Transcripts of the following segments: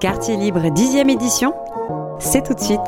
Quartier Libre 10e édition, c'est tout de suite.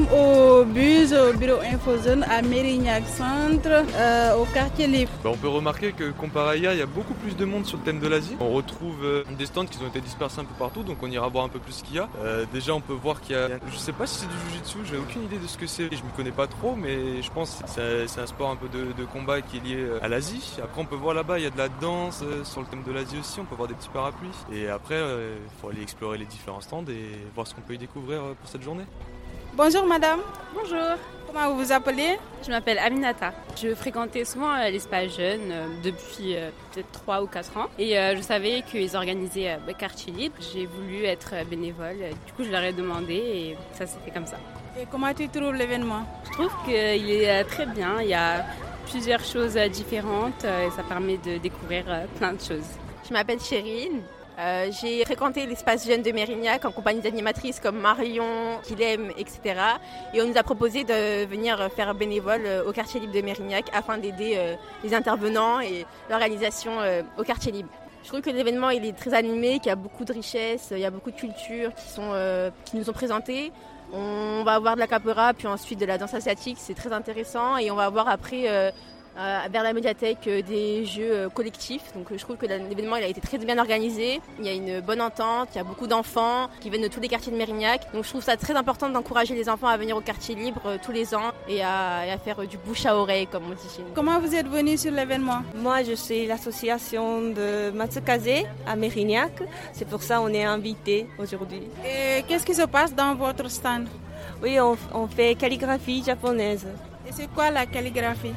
Au bus, au bureau InfoZone à Mérignac Centre, euh, au quartier libre. Bah, on peut remarquer que comparé à hier, il y a beaucoup plus de monde sur le thème de l'Asie. On retrouve euh, des stands qui ont été dispersés un peu partout, donc on ira voir un peu plus ce qu'il y a. Euh, déjà, on peut voir qu'il y a. Je sais pas si c'est du Jiu-Jitsu, j'ai aucune idée de ce que c'est. Je me connais pas trop, mais je pense que c'est un sport un peu de, combat qui est lié à l'Asie. Après, on peut voir là-bas, il y a de la danse sur le thème de l'Asie aussi. On peut voir des petits parapluies. Et après, il faut aller explorer les différents stands et voir ce qu'on peut y découvrir pour cette journée. Bonjour madame, Bonjour, comment vous vous appelez? Je m'appelle Aminata. Je fréquentais souvent euh, l'espace jeune euh, depuis euh, peut-être 3 ou 4 ans et euh, je savais qu'ils organisaient euh, quartier libre. J'ai voulu être euh, bénévole, du coup je leur ai demandé et ça s'est fait comme ça. Et comment tu trouves l'événement? Je trouve qu'il est euh, très bien, il y a plusieurs choses différentes euh, et ça permet de découvrir euh, plein de choses. Je m'appelle Chérine. Euh, j'ai fréquenté l'espace jeune de Mérignac en compagnie d'animatrices comme Marion, Kilem, etc. Et on nous a proposé de venir faire bénévole euh, au quartier libre de Mérignac afin d'aider euh, les intervenants et l'organisation euh, au quartier libre. Je trouve que l'événement il est très animé, qu'il y a beaucoup de richesses, il y a beaucoup de cultures qui, qui nous sont présentées. On va avoir de la capera, puis ensuite de la danse asiatique, c'est très intéressant. Et on va avoir après, vers la médiathèque, euh, des jeux euh, collectifs. Donc euh, je trouve que l'événement il a été très bien organisé. Il y a une bonne entente, il y a beaucoup d'enfants qui viennent de tous les quartiers de Mérignac. Donc je trouve ça très important d'encourager les enfants à venir au quartier libre euh, tous les ans et à, et à faire euh, du bouche à oreille, comme on dit chez nous. Comment vous êtes venu sur l'événement? Moi, je suis l'association de Matsukaze à Mérignac. C'est pour ça qu'on est invité aujourd'hui. Et qu'est-ce qui se passe dans votre stand? Oui, on, on fait calligraphie japonaise. Et c'est quoi la calligraphie?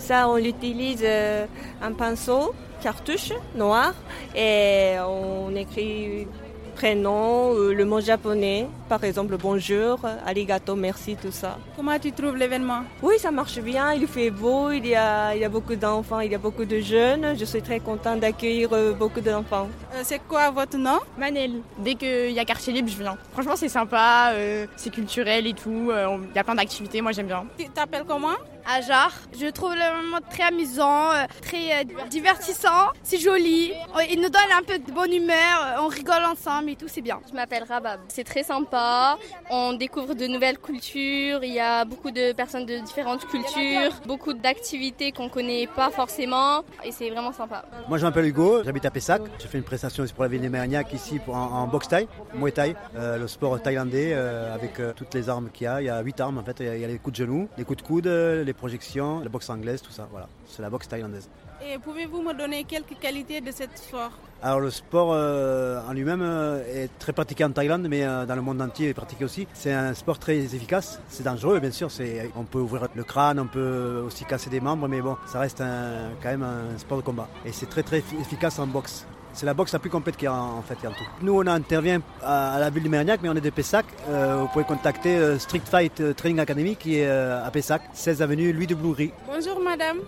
Ça, on utilise euh, un pinceau, cartouche noir, et on écrit prénom, euh, le mot japonais, par exemple bonjour, arigato, merci, tout ça. Comment tu trouves l'événement? Oui, ça marche bien, il fait beau, il y a, il y a beaucoup d'enfants, il y a beaucoup de jeunes. Je suis très contente d'accueillir euh, beaucoup d'enfants. Euh, C'est quoi votre nom? Manel. Dès qu'il y a quartier libre, je viens. Franchement, c'est sympa, euh, c'est culturel et tout. euh, Il y a plein d'activités, moi j'aime bien. Tu t'appelles comment? Ajar. Je trouve le moment très amusant, euh, très euh, divertissant, c'est joli. Euh, Il nous donne un peu de bonne humeur, on rigole ensemble et tout, c'est bien. Je m'appelle Rabab. C'est très sympa. On découvre de nouvelles cultures. Il y a beaucoup de personnes de différentes cultures, beaucoup d'activités qu'on connaît pas forcément, et c'est vraiment sympa. Moi je m'appelle Hugo, j'habite à Pessac. Je fais une prestation aussi pour la ville de Mérignac ici pour, en, en boxe thaï, Muay Thai, euh, le sport thaïlandais euh, avec euh, toutes les armes qu'il y a. Il y a huit armes en fait. Il y a, il y a les coups de genoux, les coups de coude, euh, les projections, la boxe anglaise, tout ça. Voilà, c'est la boxe thaïlandaise. Et pouvez-vous me donner quelques qualités de cette sport? Alors le sport euh, en lui-même euh, est très pratiqué en Thaïlande, mais euh, dans le monde entier il est pratiqué aussi. C'est un sport très efficace. C'est dangereux, bien sûr. C'est, on peut ouvrir le crâne, on peut aussi casser des membres, mais bon, ça reste un- quand même un sport de combat. Et c'est très très efficace en boxe. C'est la boxe la plus complète qu'il y a en, fait en tout. Nous on intervient à, à la ville de Mérignac, mais on est de Pessac. Euh, vous pouvez contacter euh, Street Fight euh, Training Academy qui est euh, à Pessac, 16 avenue Louis de Bloury. Bonjour madame,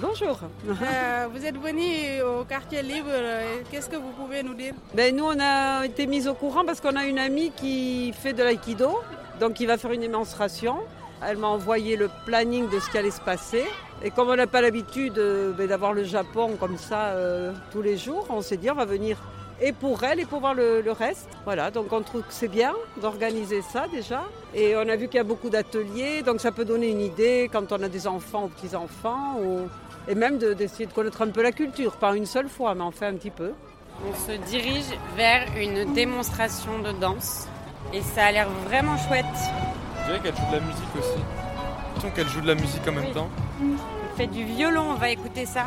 Bonjour. Euh, vous êtes venue au quartier libre, qu'est-ce que vous pouvez nous dire? Ben, nous, on a été mis au courant parce qu'on a une amie qui fait de l'aïkido, donc qui va faire une démonstration. Elle m'a envoyé le planning de ce qui allait se passer. Et comme on n'a pas l'habitude euh, ben, d'avoir le Japon comme ça euh, tous les jours, on s'est dit on va venir et pour elle et pour voir le, reste. Voilà, donc on trouve que c'est bien d'organiser ça déjà. Et on a vu qu'il y a beaucoup d'ateliers, donc ça peut donner une idée quand on a des enfants ou petits-enfants, et même de- d'essayer de connaître un peu la culture, pas une seule fois, mais en fait un petit peu. On se dirige vers une démonstration de danse et ça a l'air vraiment chouette. Je dirais qu'elle joue de la musique aussi. Qu'elle joue de la musique en même Oui. temps. Fait du violon, on va écouter ça.